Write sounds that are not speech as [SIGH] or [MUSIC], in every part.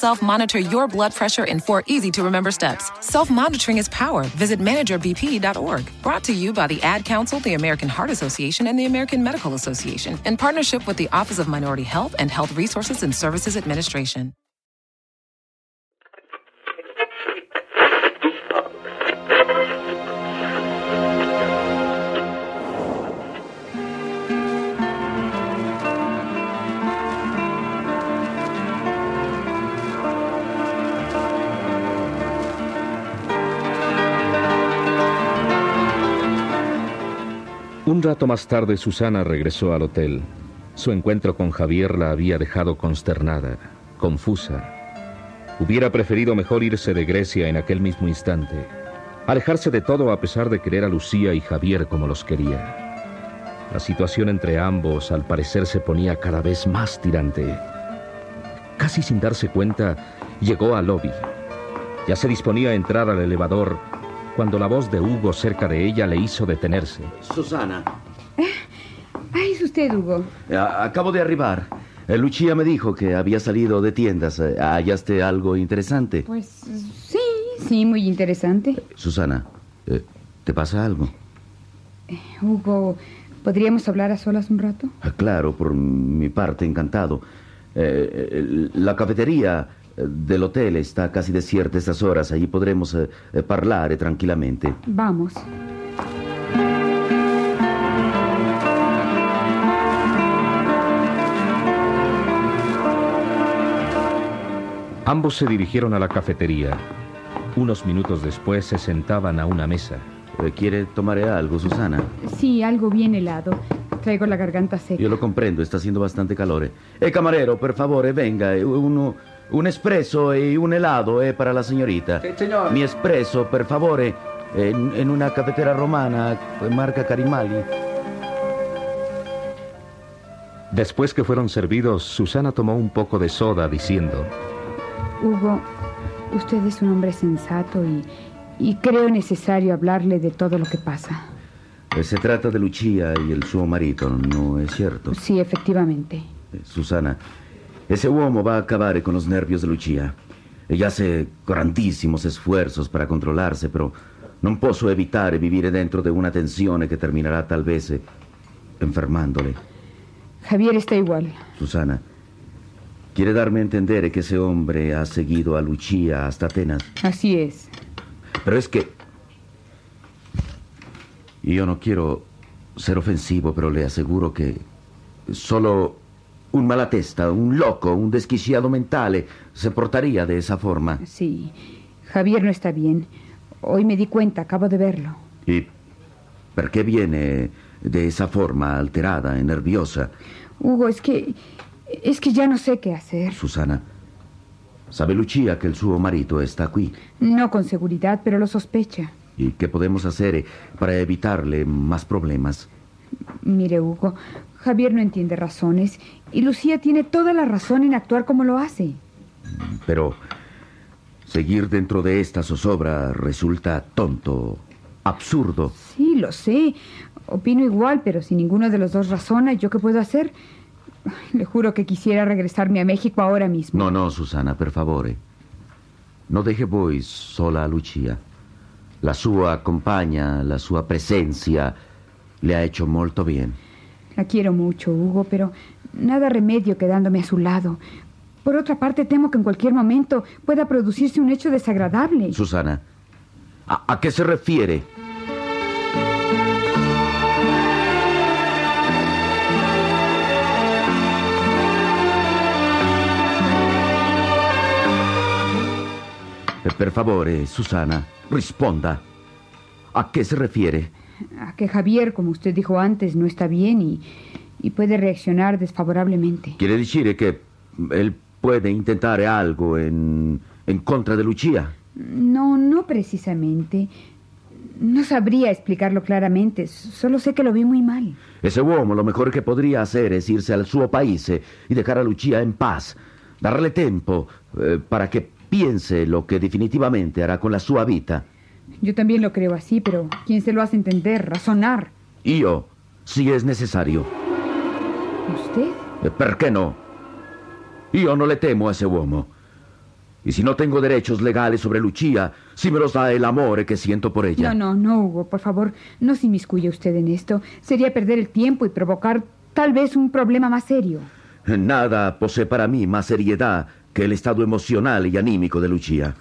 Self monitor your blood pressure in four easy to remember steps. Self monitoring is power. Visit managerbp.org. Brought to you by the Ad Council, the American Heart Association, and the American Medical Association in partnership with the Office of Minority Health and Health Resources and Services Administration. Un rato más tarde Susana regresó al hotel. Su encuentro con Javier la había dejado consternada, confusa. Hubiera preferido mejor irse de Grecia en aquel mismo instante, alejarse de todo a pesar de querer a Lucía y Javier como los quería. La situación entre ambos al parecer se ponía cada vez más tirante. Casi sin darse cuenta, llegó al lobby. Ya se disponía a entrar al elevador cuando la voz de Hugo cerca de ella le hizo detenerse. Susana, Ay, es usted, Hugo. a- acabo de arribar. Eh, Lucia me dijo que había salido de tiendas. Eh, ¿Hallaste algo interesante? Pues sí, sí, muy interesante. Susana, eh, ¿te pasa algo? Hugo, ¿podríamos hablar a solas un rato? Ah, Claro, por mi parte, encantado. Eh, eh, la cafetería eh, del hotel está casi desierta a estas horas. Allí podremos eh, eh, parlare tranquilamente. Vamos. Ambos se dirigieron a la cafetería. Unos minutos después se sentaban a una mesa. Eh, ¿Quiere tomar algo, Susana? Sí, algo bien helado. Traigo la garganta seca. Yo lo comprendo, está haciendo bastante calor. Eh, camarero, per favore, venga. eh, uno- un espresso y un helado eh, para la señorita. Mi espresso, per favore, en, en una cafetera romana, eh, marca Carimali. Después que fueron servidos, Susana tomó un poco de soda diciendo, Hugo, usted es un hombre sensato y, y creo necesario hablarle de todo lo que pasa. Eh, se trata de Lucia y el suo marito, ¿no es cierto? Sí, efectivamente. Eh, Susana, ese uomo va a acabar con los nervios de Lucia. Ella hace grandísimos esfuerzos para controlarse, pero non posso evitare vivere dentro de una tensione che terminerà tal vez eh, enfermándole. Javier está igual. Susana, quiere darme a entender que ese hombre ha seguido a Lucia hasta Atenas. Así es. Pero es que... Yo no quiero ser ofensivo, pero le aseguro que solo un malatesta, un loco, un desquiciado mentale se portaría de esa forma. Sí. Javier no está bien. Hoy me di cuenta, acabo de verlo. ¿Y por qué viene de esa forma alterada y nerviosa? Hugo, es que. Es que ya no sé qué hacer. Susana, ¿sabe Lucia que el suo marito está aquí? No con seguridad, pero lo sospecha. ¿Y qué podemos hacer eh, para evitarle más problemas? Mire, Hugo, Javier no entiende razones y Lucía tiene toda la razón en actuar como lo hace. Pero seguir dentro de esta zozobra resulta tonto, absurdo. Sí, lo sé. Opino igual, pero si ninguno de los dos razona, ¿yo qué puedo hacer? Le juro que quisiera regresarme a México ahora mismo. No, no, Susana, per favore. No deje voi sola a Lucia. La sua compagna, la sua presencia le ha hecho molto bien. La quiero mucho, Hugo, pero nada remedio quedándome a su lado. Por otra parte, temo que en cualquier momento pueda producirse un hecho desagradable. Susana, ¿a, qué se refiere? Eh, Per favore, Susana, risponda. ¿A qué se refiere? A que Javier, como usted dijo antes, no está bien y, y puede reaccionar desfavorablemente. Quiere decir que él puede intentar algo en, ¿En contra de Lucia? No, no precisamente. No sabría explicarlo claramente, solo sé che lo vi muy mal. Ese uomo lo mejor que podría hacer es irse al suo paese y dejar a Lucia en paz. Darle tempo eh, para que piense lo que definitivamente hará con la sua vita. Yo también lo creo así, pero ¿quién se lo hace entender, razonar? Io, si es necesario. ¿Usted? Eh, Perché no? Io non le temo a ese uomo. Y si no tengo derechos legales sobre Lucia, si me los da el amor que siento por ella. No, no, no, Hugo, por favor, no se inmiscuya usted en esto. Sería perder el tiempo y provocar tal vez un problema más serio. Nada posee para mí más seriedad que el estado emocional y anímico de Lucia.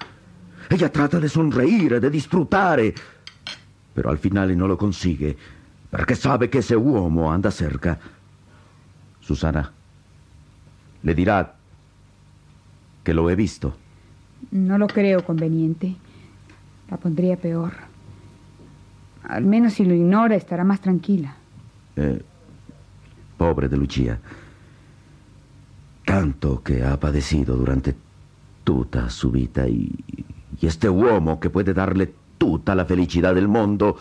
Ella trata de sonreír, de disfrutar, pero al final no lo consigue, porque sabe que ese uomo anda cerca. Susana, le dirá que lo he visto. No lo creo conveniente. La pondría peor. Al menos si lo ignora estará más tranquila. Eh, pobre de Lucia. Tanto que ha padecido durante tutta su vita y, y este uomo que puede darle tutta la felicidad del mundo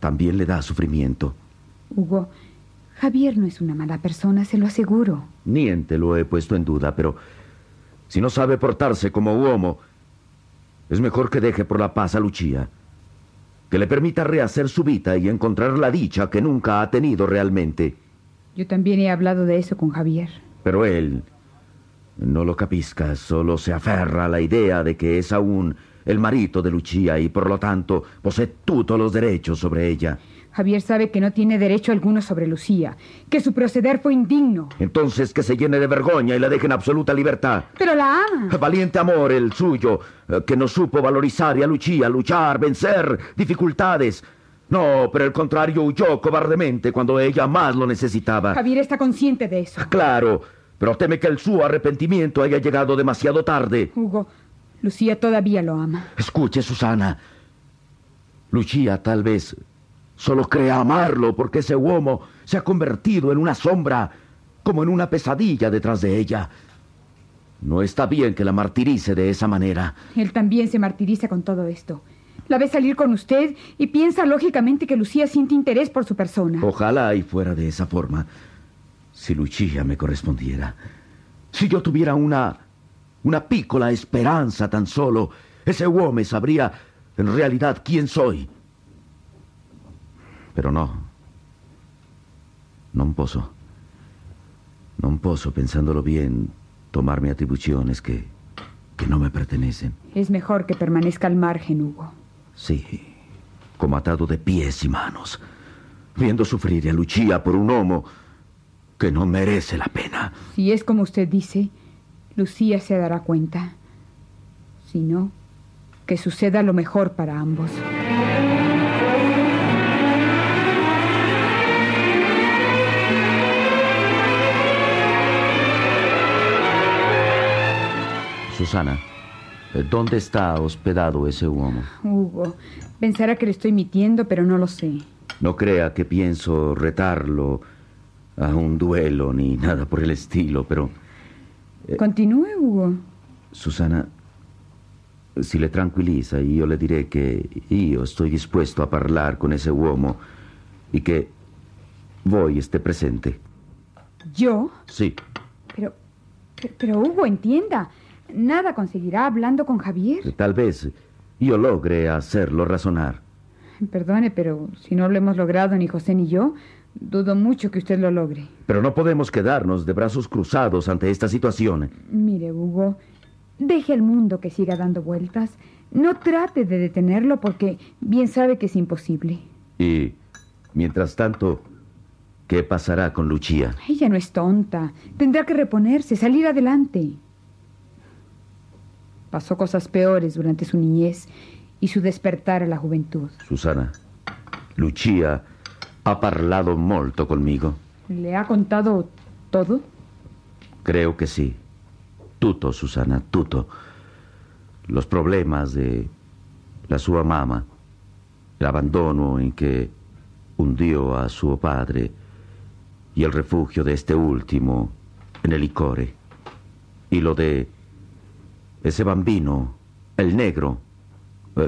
también le da sufrimiento. Hugo, Javier no es una mala persona, se lo aseguro. Niente lo he puesto en duda, pero si no sabe portarse como uomo, es mejor que deje por la paz a Lucia. Que le permita rehacer su vida y encontrar la dicha que nunca ha tenido realmente. Yo también he hablado de eso con Javier. Pero él no lo capisca, solo se aferra a la idea de que es aún el marito de Lucia y por lo tanto posee todos los derechos sobre ella. Javier sabe que no tiene derecho alguno sobre Lucía, que su proceder fue indigno. Entonces que se llene de vergüenza y la deje en absoluta libertad. Pero la ama. Valiente amor el suyo, eh, que no supo valorizar a Lucia, luchar, vencer dificultades. No, por el contrario, huyó cobardemente cuando ella más lo necesitaba. Javier está consciente de eso. Claro, pero teme que el su arrepentimiento haya llegado demasiado tarde. Hugo, Lucía todavía lo ama. Escuche, Susana. Lucia tal vez solo crea amarlo porque ese uomo se ha convertido en una sombra, como en una pesadilla detrás de ella. No está bien que la martirice de esa manera. Él también se martiriza con todo esto. La ve salir con usted y piensa lógicamente que Lucía siente interés por su persona. Ojalá y fuera de esa forma. Si Lucia me correspondiera. Si yo tuviera una. una piccola esperanza tan solo, ese uomo sabría en realidad quién soy. Pero no. Non posso. Non posso, pensándolo bien, tomarme atribuciones que. que no me pertenecen. Es mejor que permanezca al margen, Hugo. Sí, como atado de pies y manos, viendo sufrir a Lucia por un homo que no merece la pena. Si es como usted dice, Lucía se dará cuenta. Si no, que suceda lo mejor para ambos. Susana, eh, ¿dónde está hospedado ese uomo? Hugo, pensará que le estoy mintiendo, pero no lo sé. No crea que pienso retarlo a un duelo ni nada por el estilo, pero Continúe, Hugo. Susana, si le tranquilliza, io le diré che io estoy dispuesto a parlar con ese uomo y que voi esté presente. ¿Yo? Sí, Pero, pero, pero, Hugo, entienda. Nada conseguirá hablando con Javier. tal vez io logre hacerlo razonar. [LAUGHS] Perdone, pero si no lo hemos logrado ni José ni yo, dudo mucho que usted lo logre. Pero no podemos quedarnos de brazos cruzados ante esta situación. Mire, Hugo, deje al mundo que siga dando vueltas. No trate de detenerlo porque bien sabe que es imposible. Y, mientras tanto, ¿qué pasará con Lucia? Ella no es tonta. Tendrá que reponerse, salir adelante. Pasó cosas peores durante su niñez y su despertar a la juventud. Susana, Lucia ha parlato molto conmigo. ¿Le ha contado todo? Creo que sí. Tutto, Susana, tutto. Los problemas de la sua mamma, el abandono en que hundió a suo padre y el refugio de este último en el licore. Y lo de Ese bambino, el negro,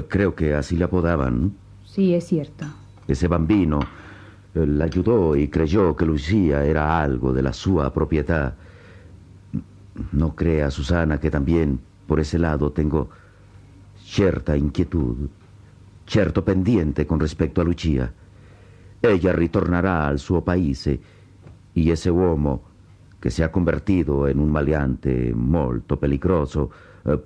creo que así le apodaban. Sí, es cierto. Ese bambino eh, la ayudó y creyó que Lucía era algo de la sua propiedad. No crea, Susana, que también por ese lado tengo cierta inquietud, cierto pendiente con respecto a Lucia. Ella ritornerà al suo paese y ese uomo che si è convertito in un maleante molto peligroso eh,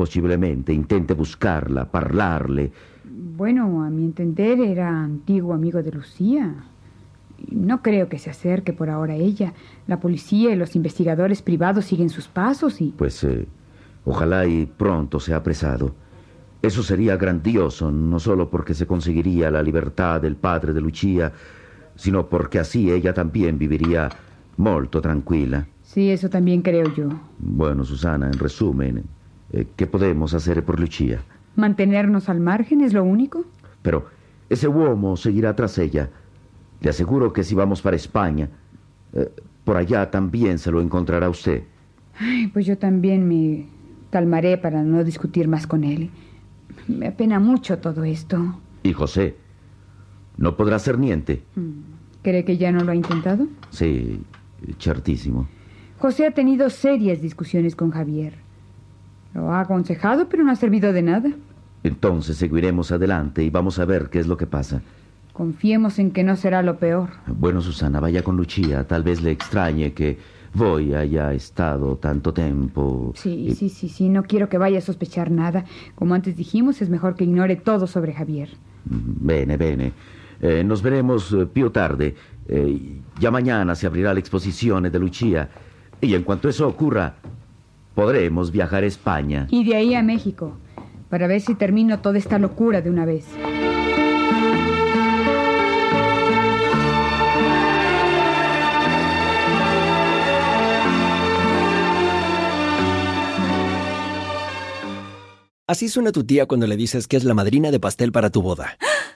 posiblemente intente buscarla, parlarle. Bueno, a mi entender era antiguo amigo de Lucía. No creo que se acerque por ahora a ella. La policía y los investigadores privados siguen sus pasos y... Pues eh, ojalá y pronto sea apresado. Eso sería grandioso, no solo porque se conseguiría la libertad del padre de Lucia, sino porque así ella también viviría molto tranquila. Sí, eso también creo yo. Bueno, Susana, en resumen, eh, ¿qué podemos hacer por Lucia? Mantenernos al margen es lo único. Pero ese uomo seguirá tras ella. Le aseguro que si vamos para España, eh, por allá también se lo encontrará usted. Ay, pues yo también me calmaré para no discutir más con él. Me apena mucho todo esto. ¿Y José? ¿No podrá ser niente? ¿Cree que ya no lo ha intentado? Sí, certísimo. José ha tenido serias discusiones con Javier. Lo ha aconsejado, pero no ha servido de nada. Entonces seguiremos adelante y vamos a ver qué es lo que pasa. Confiemos en que no será lo peor. Bueno, Susana, vaya con Lucía. Tal vez le extrañe que voy haya estado tanto tiempo. Sí, sí, sí, sí. No quiero que vaya a sospechar nada. Como antes dijimos, es mejor que ignore todo sobre Javier. Bene, bene. Eh, nos veremos eh, più tarde. Eh, ya mañana se abrirá la exposición de Lucía. Y en cuanto eso ocurra, podremos viajar a España. Y de ahí a México, para ver si termino toda esta locura de una vez. Así suena tu tía cuando le dices que es la madrina de pastel para tu boda.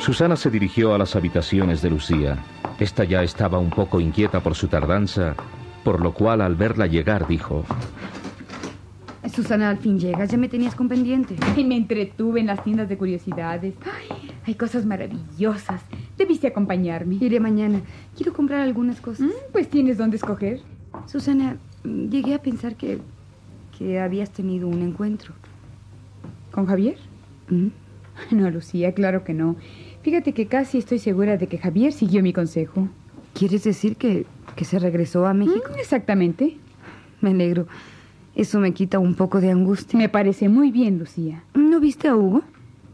Susana se dirigió a las habitaciones de Lucía. Esta ya estaba un poco inquieta por su tardanza, por lo cual al verla llegar dijo... Susana, al fin llegas. Ya me tenías con pendiente. [LAUGHS] Y me entretuve en las tiendas de curiosidades. Ay, hay cosas maravillosas. Debiste acompañarme. Iré mañana. Quiero comprar algunas cosas. Mm, pues tienes dónde escoger. Susana, llegué a pensar que, que habías tenido un encuentro. ¿Con Javier? ¿Mm? [LAUGHS] No, Lucía, claro que no. Fíjate que casi estoy segura de que Javier siguió mi consejo. ¿Quieres decir que, que se regresó a México? Mm, exactamente. Me alegro. Eso me quita un poco de angustia. Me parece muy bien, Lucía. ¿No viste a Hugo?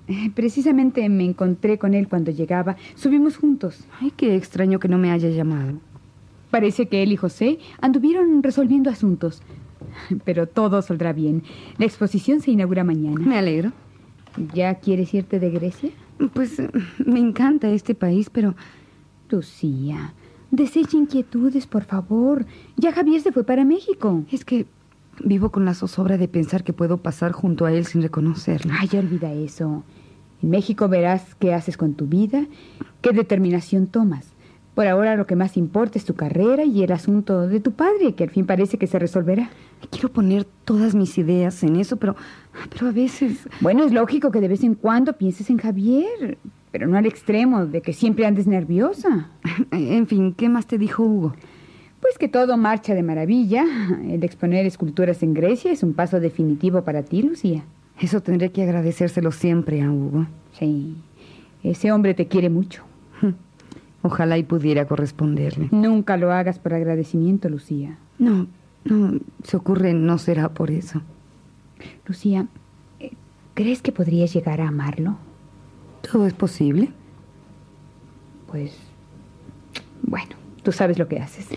Eh, Precisamente me encontré con él cuando llegaba. Subimos juntos. Ay, qué extraño que no me haya llamado. Parece que él y José anduvieron resolviendo asuntos. Pero todo saldrá bien. La exposición se inaugura mañana. Me alegro. ¿Ya quieres irte de Grecia? Pues me encanta este país, pero Lucía, desecha inquietudes, por favor. Ya Javier se fue para México. es que vivo con la zozobra de pensar que puedo pasar junto a él sin reconocerlo. Ay, olvida eso. En México verás qué haces con tu vida, qué determinación tomas. Por ahora lo que más importa es tu carrera y el asunto de tu padre, que al fin parece que se resolverá. Quiero poner todas mis ideas en eso, pero, pero a veces... Bueno, es lógico que de vez en cuando pienses en Javier, pero no al extremo de que siempre andes nerviosa. [LAUGHS] En fin, ¿qué más te dijo Hugo? Pues que todo marcha de maravilla. El exponer esculturas en Grecia es un paso definitivo para ti, Lucía. Eso tendré que agradecérselo siempre a Hugo. Sí, ese hombre te quiere mucho. [LAUGHS] Ojalá y pudiera corresponderle. Nunca lo hagas por agradecimiento, Lucía. No, no, se ocurre no será por eso. Lucía, eh, ¿crees que podrías llegar a amarlo? ¿Todo es posible? Pues, bueno, tú sabes lo que haces.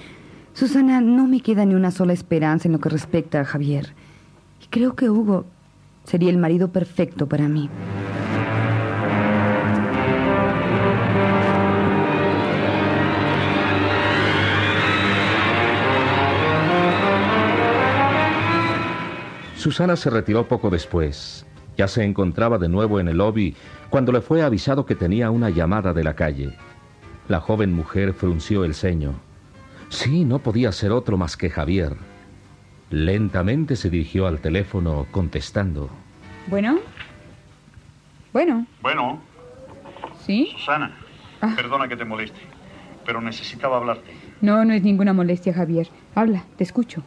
Susana, no me queda ni una sola esperanza en lo que respecta a Javier. Y creo que Hugo sería el marido perfecto para mí. Susana se retiró poco después. Ya se encontraba de nuevo en el lobby cuando le fue avisado que tenía una llamada de la calle. La joven mujer frunció el ceño. Sí, no podía ser otro más que Javier. Lentamente se dirigió al teléfono contestando. Bueno. Bueno. Bueno, ¿Sí? Susana, Ah. perdona que te moleste, pero necesitaba hablarte. No, no es ninguna molestia, Javier. Habla, te escucho.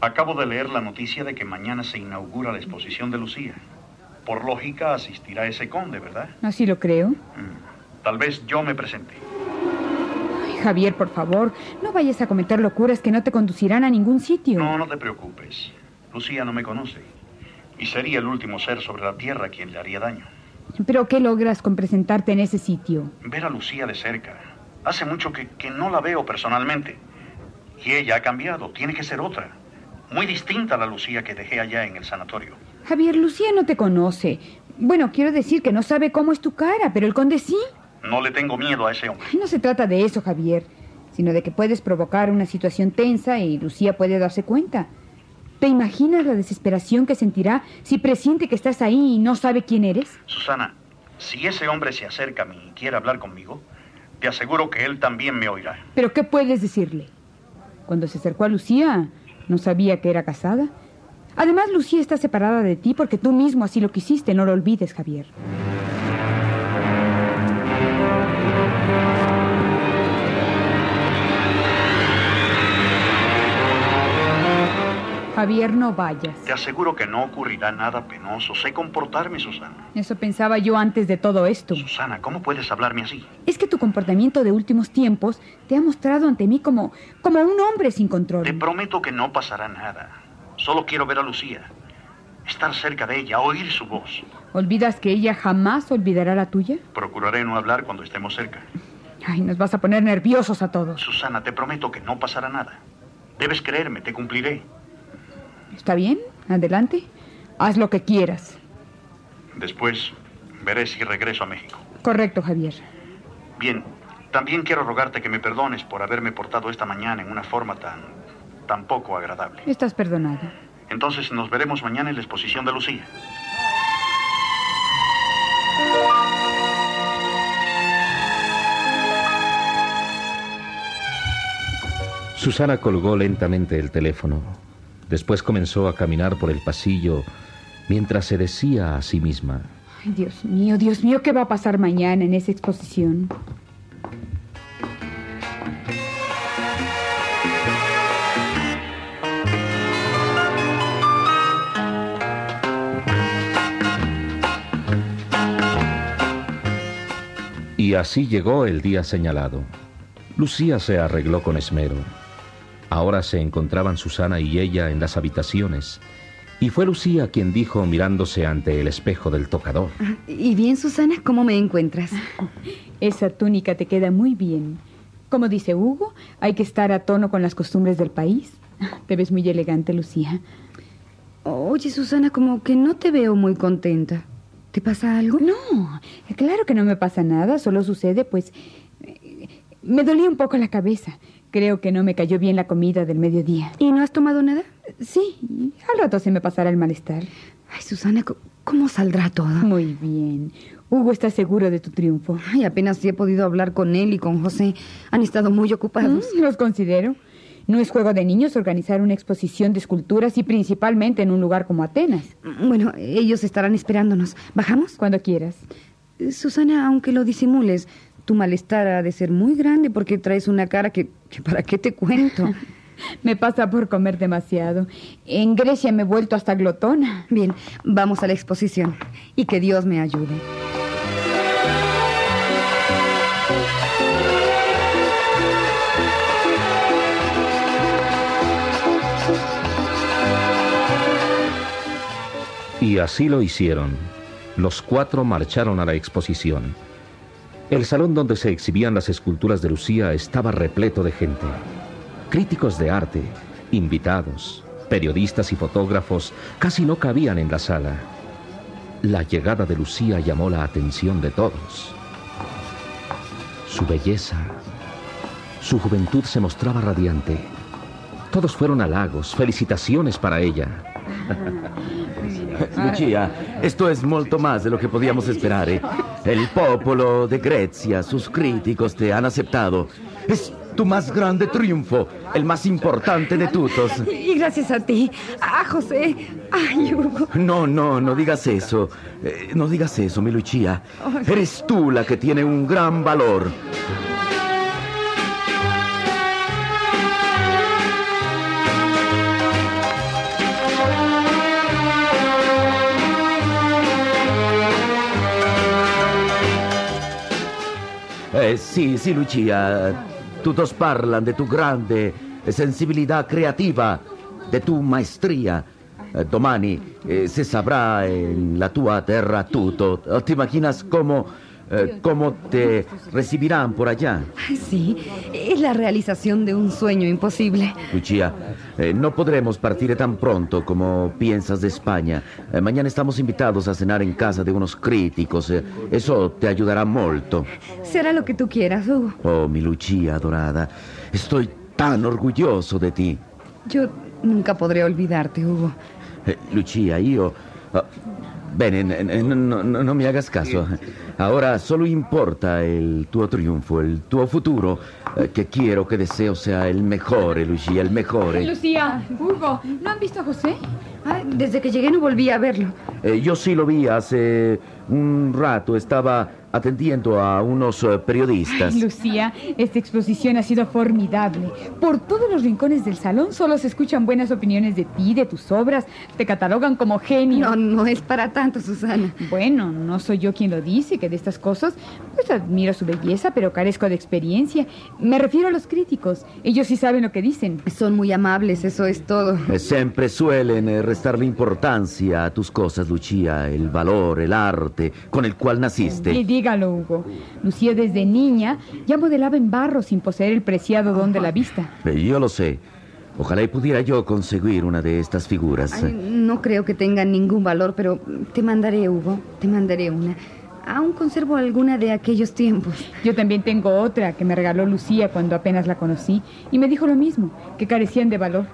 Acabo de leer la noticia de que mañana se inaugura la exposición de Lucía. Por lógica asistirá ese conde, ¿verdad? Así lo creo. Tal vez yo me presente. Ay, Javier, por favor, no vayas a cometer locuras que no te conducirán a ningún sitio. No, no te preocupes. Lucía no me conoce. Y sería el último ser sobre la tierra quien le haría daño. Pero ¿qué logras con presentarte en ese sitio? Ver a Lucía de cerca. Hace mucho que, que no la veo personalmente. Y ella ha cambiado. Tiene que ser otra. Muy distinta a la Lucía que dejé allá en el sanatorio. Javier, Lucía no te conoce. Bueno, quiero decir que no sabe cómo es tu cara, pero el conde sí. No le tengo miedo a ese hombre. No se trata de eso, Javier, sino de que puedes provocar una situación tensa y Lucía puede darse cuenta. ¿Te imaginas la desesperación que sentirá si presiente que estás ahí y no sabe quién eres? Susana, si ese hombre se acerca a mí y quiere hablar conmigo, te aseguro que él también me oirá. ¿Pero qué puedes decirle? Cuando se acercó a Lucía, no sabía que era casada. Además, Lucía está separada de ti porque tú mismo así lo quisiste, no lo olvides, Javier. Javier, no vayas. Te aseguro que no ocurrirá nada penoso. Sé comportarme, Susana. Eso pensaba yo antes de todo esto. Susana, ¿cómo puedes hablarme así? Es que tu comportamiento de últimos tiempos te ha mostrado ante mí como, como un hombre sin control. Te prometo que no pasará nada. Solo quiero ver a Lucía. Estar cerca de ella, oír su voz. ¿Olvidas que ella jamás olvidará la tuya? Procuraré no hablar cuando estemos cerca. Ay, nos vas a poner nerviosos a todos. Susana, te prometo que no pasará nada. Debes creerme, te cumpliré. ¿Está bien? Adelante. Haz lo que quieras. Después veré si regreso a México. Correcto, Javier. Bien, también quiero rogarte que me perdones por haberme portado esta mañana en una forma tan, tan poco agradable. Estás perdonado. Entonces nos veremos mañana en la exposición de Lucía. Susana colgó lentamente el teléfono. Después comenzó a caminar por el pasillo mientras se decía a sí misma. Ay, Dios mío, Dios mío, ¿qué va a pasar mañana en esa exposición? Y así llegó el día señalado. Lucía se arregló con esmero. Ahora se encontraban Susana y ella en las habitaciones. Y fue Lucía quien dijo mirándose ante el espejo del tocador. Y bien, Susana, ¿cómo me encuentras? [LAUGHS] Esa túnica te queda muy bien. Como dice Hugo, hay que estar a tono con las costumbres del país. Te ves muy elegante, Lucía. Oye, Susana, como que no te veo muy contenta. ¿Te pasa algo? No, claro que no me pasa nada, solo sucede, pues... eh, Me dolía un poco la cabeza. Creo que no me cayó bien la comida del mediodía. ¿Y no has tomado nada? Sí, al rato se me pasará el malestar. Ay, Susana, ¿cómo saldrá todo? Muy bien. Hugo está seguro de tu triunfo. Ay, apenas he podido hablar con él y con José. Han estado muy ocupados. Mm, los considero. No es juego de niños organizar una exposición de esculturas y principalmente en un lugar como Atenas. Bueno, ellos estarán esperándonos. ¿Bajamos? Cuando quieras. Susana, aunque lo disimules, tu malestar ha de ser muy grande porque traes una cara que, que ¿para qué te cuento? [LAUGHS] me pasa por comer demasiado. En Grecia me he vuelto hasta glotona. Bien, vamos a la exposición y que Dios me ayude. Y así lo hicieron. Los cuatro marcharon a la exposición. El salón donde se exhibían las esculturas de Lucía estaba repleto de gente. Críticos de arte, invitados, periodistas y fotógrafos casi no cabían en la sala. La llegada de Lucía llamó la atención de todos. Su belleza, su juventud se mostraba radiante. Todos fueron halagos, felicitaciones para ella. [LAUGHS] [LAUGHS] Lucia, esto es molto más de lo que podíamos esperar. ¿eh? El popolo de Grecia, sus críticos te han aceptado. Es tu más grande triunfo, el más importante de todos. Y gracias a ti, a José, ay, Hugo. No, no, no digas eso. Eh, no digas eso, mi Lucia. Eres tú la que tiene un gran valor. Eh, sì, sì, Lucia. Todos parlan de tu grande sensibilità creativa, de tu maestria. Eh, domani eh, se sabrà en la tua terra tutto. Ti imaginas cómo, eh, cómo te recibirán por allá? Sí, es la realización de un sueño imposible. Lucia, eh, no podremos partir tan pronto como piensas de España. Eh, mañana estamos invitados a cenar en casa de unos críticos. Eh, eso te ayudará molto. Será lo que tú quieras, Hugo. Oh, mi Lucia adorada, estoy tan orgulloso de ti. Yo nunca podré olvidarte, Hugo. Lucia, io... ah, bene, n- n- no, mi hagas caso. Ahora solo importa el tuo triunfo, el tuo futuro, eh, que quiero que deseo sea el mejor, Lucia, el mejor. Lucía, Hugo, ¿no han visto a José? Ay, desde que llegué no volví a verlo. Eh, yo sí lo vi hace un rato, estaba atendiendo a unos eh, periodistas. Ay, Lucía, esta exposición ha sido formidable. Por todos los rincones del salón solo se escuchan buenas opiniones de ti, de tus obras. Te catalogan como genio. No, no es para tanto, Susana. Bueno, no soy yo quien lo dice, que de estas cosas, pues admiro su belleza, pero carezco de experiencia. Me refiero a los críticos. Ellos sí saben lo que dicen. Son muy amables, eso es todo. Eh, Siempre suelen eh, restarle importancia a tus cosas, Lucia, el valor, el arte con el cual Y naciste. Dígalo, Hugo. Lucía desde niña ya modelaba en barro sin poseer el preciado don de la vista. Yo lo sé. Ojalá y pudiera yo conseguir una de estas figuras. Ay, no creo que tengan ningún valor, pero te mandaré, Hugo. Te mandaré una. Aún conservo alguna de aquellos tiempos. Yo también tengo otra que me regaló Lucía cuando apenas la conocí y me dijo lo mismo, que carecían de valor.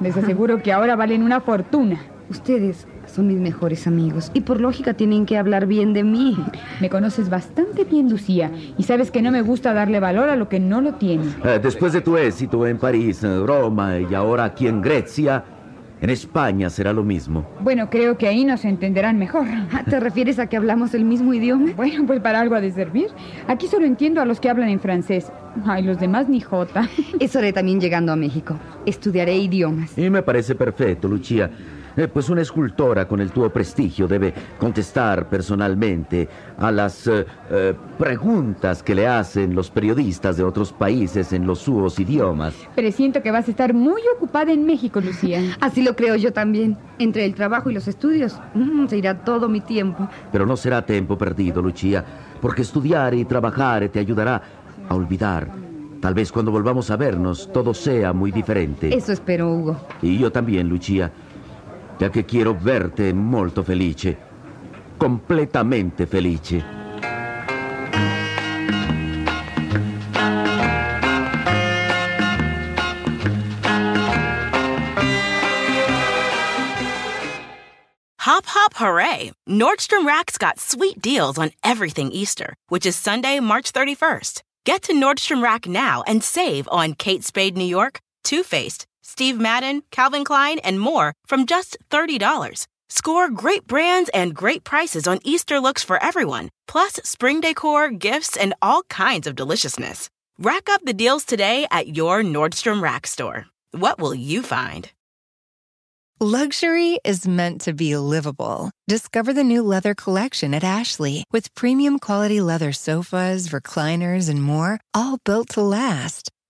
Les aseguro que ahora valen una fortuna. Ustedes son mis mejores amigos y por lógica tienen que hablar bien de mí. Me conoces bastante bien, Lucía, y sabes que no me gusta darle valor a lo que no lo tiene. Eh, después de tu éxito en París, eh, Roma y ahora aquí en Grecia, en España será lo mismo. Bueno, creo que ahí nos entenderán mejor. Ah, ¿Te refieres a que hablamos el mismo idioma? Bueno, pues para algo ha de servir. Aquí solo entiendo a los que hablan en francés. Ay, los demás ni jota. Eso haré también llegando a México. Estudiaré idiomas. Y me parece perfecto, Lucia. Eh, pues una escultora con el tuo prestigio debe contestar personalmente a las eh, eh, preguntas que le hacen los periodistas de otros países en los sus idiomas. Presiento que vas a estar muy ocupada en México, Lucía. [LAUGHS] Así lo creo yo también. Entre el trabajo y los estudios, mm, se irá todo mi tiempo. Pero no será tiempo perdido, Lucia, porque estudiar y trabajar te ayudará a olvidar. Tal vez cuando volvamos a vernos todo sea muy diferente. Eso espero, Hugo. Y yo también, Lucia, ya que quiero verte molto felice, completamente felice. Hop, hop, hooray! Nordstrom Rack's got sweet deals on everything Easter, which is Sunday, March 31st. Get to Nordstrom Rack now and save on Kate Spade New York, Too Faced, Steve Madden, Calvin Klein, and more from just $30. Score great brands and great prices on Easter looks for everyone, plus spring decor, gifts, and all kinds of deliciousness. Rack up the deals today at your Nordstrom Rack store. What will you find? Luxury is meant to be livable. Discover the new leather collection at Ashley with premium quality leather sofas, recliners, and more, all built to last.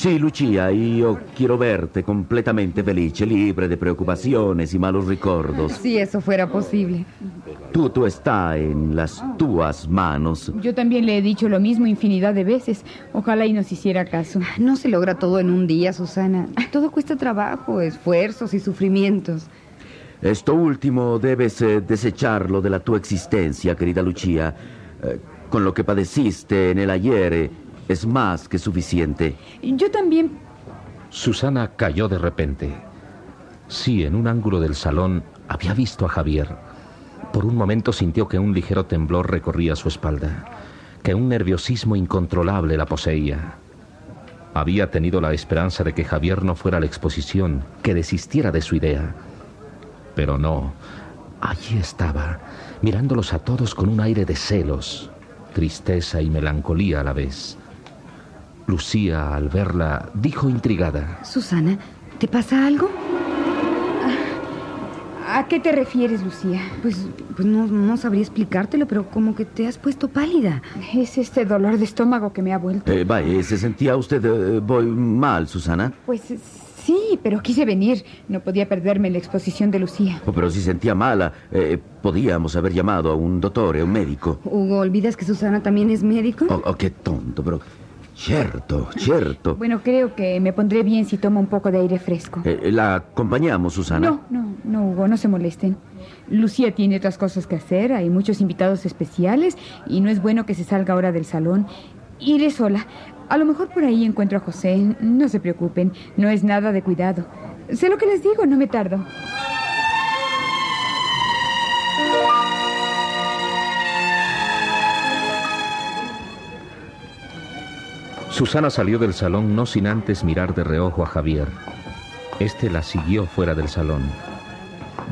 Sì, Lucia, io quiero verte completamente felice, libre de preocupaciones y malos recuerdos. Si eso fuera posible. Todo está en las tuas manos. Yo también le he dicho lo mismo infinidad de veces. Ojalá y nos hiciera caso. No se logra todo en un día, Susana. Todo cuesta trabajo, esfuerzos y sufrimientos. Esto último debes eh, desecharlo de la tu existencia, querida Lucia. Eh, con lo que padeciste en el ayer eh, es más que suficiente. Yo también... Susana cayó de repente. Sí, en un ángulo del salón había visto a Javier. Por un momento sintió que un ligero temblor recorría su espalda, que un nerviosismo incontrolable la poseía. Había tenido la esperanza de que Javier no fuera a la exposición, que desistiera de su idea. Pero no, allí estaba, mirándolos a todos con un aire de celos, tristeza y melancolía a la vez. Lucía, al verla, dijo intrigada. Susana, ¿te pasa algo? ¿A qué te refieres, Lucía? Pues, pues no, no sabría explicártelo, pero como que te has puesto pálida. Es este dolor de estómago que me ha vuelto. Eh, vaya, ¿se sentía usted eh, mal, Susana? Pues sí, pero quise venir. No podía perderme la exposición de Lucía. Oh, pero si sentía mala, eh, podíamos haber llamado a un doctor, a un médico. Hugo, ¿olvidas que Susana también es médico? Oh, oh, qué tonto, pero Cierto, cierto. Bueno, creo que me pondré bien si tomo un poco de aire fresco. Eh, ¿La acompañamos, Susana? No, no, no, Hugo, no se molesten. Lucía tiene otras cosas que hacer, hay muchos invitados especiales y no es bueno que se salga ahora del salón. Iré sola. A lo mejor por ahí encuentro a José. No se preocupen, no es nada de cuidado. Sé lo que les digo, no me tardo. Susana salió del salón no sin antes mirar de reojo a Javier. Este la siguió fuera del salón.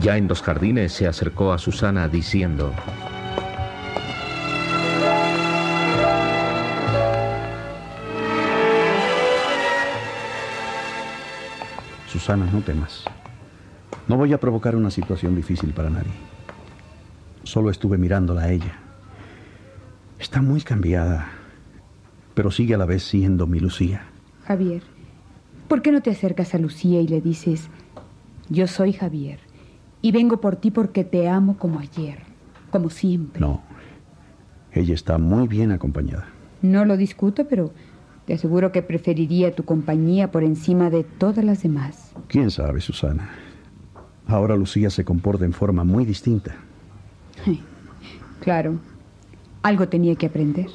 Ya en los jardines se acercó a Susana diciendo... Susana, no temas. No voy a provocar una situación difícil para nadie. Solo estuve mirándola a ella. Está muy cambiada pero sigue a la vez siendo mi Lucía. Javier, ¿por qué no te acercas a Lucía y le dices, yo soy Javier y vengo por ti porque te amo como ayer, como siempre? No, ella está muy bien acompañada. No lo discuto, pero te aseguro que preferiría tu compañía por encima de todas las demás. ¿Quién sabe, Susana? Ahora Lucía se comporta en forma muy distinta. Claro, algo tenía que aprender.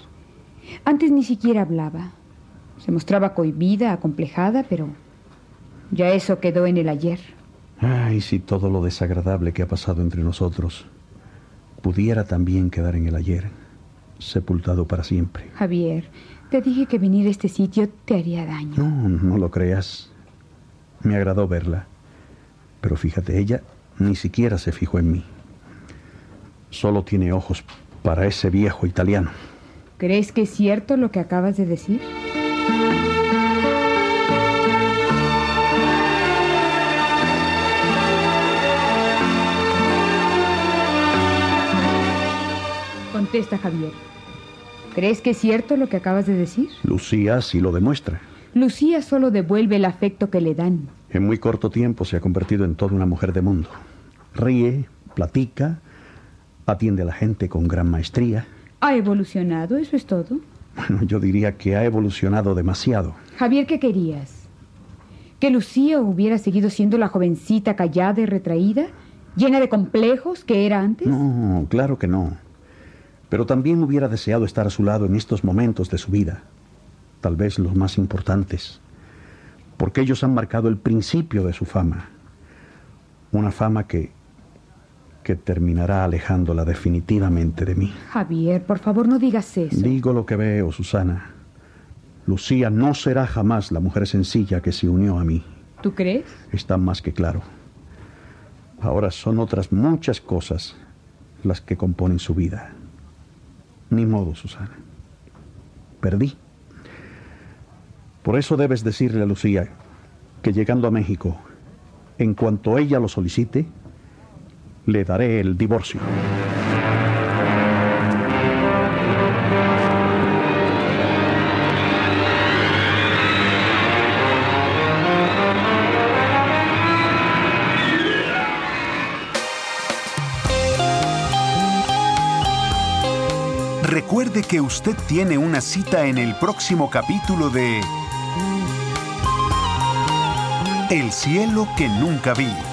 Antes ni siquiera hablaba. Se mostraba cohibida, acomplejada, pero ya eso quedó en el ayer. Ay, si todo lo desagradable que ha pasado entre nosotros pudiera también quedar en el ayer, sepultado para siempre. Javier, te dije que venir a este sitio te haría daño. No, no lo creas. Me agradó verla. Pero fíjate, ella ni siquiera se fijó en mí. Solo tiene ojos para ese viejo italiano. ¿Crees que es cierto lo que acabas de decir? Contesta, Javier. ¿Crees que es cierto lo que acabas de decir? Lucía sí lo demuestra. Lucía solo devuelve el afecto que le dan. En muy corto tiempo se ha convertido en toda una mujer de mundo. Ríe, platica, atiende a la gente con gran maestría. ¿Ha evolucionado? ¿Eso es todo? Bueno, yo diría que ha evolucionado demasiado. Javier, ¿qué querías? ¿Que Lucía hubiera seguido siendo la jovencita callada y retraída? ¿Llena de complejos que era antes? No, claro que no. Pero también hubiera deseado estar a su lado en estos momentos de su vida, tal vez los más importantes, porque ellos han marcado el principio de su fama. Una fama que que terminará alejándola definitivamente de mí. Javier, por favor, no digas eso. Digo lo que veo, Susana. Lucía no será jamás la mujer sencilla que se unió a mí. ¿Tú crees? Está más que claro. Ahora son otras muchas cosas las que componen su vida. Ni modo, Susana. Perdí. Por eso debes decirle a Lucía que llegando a México, en cuanto ella lo solicite, le daré el divorcio. Recuerde que usted tiene una cita en el próximo capítulo de El cielo que nunca vi.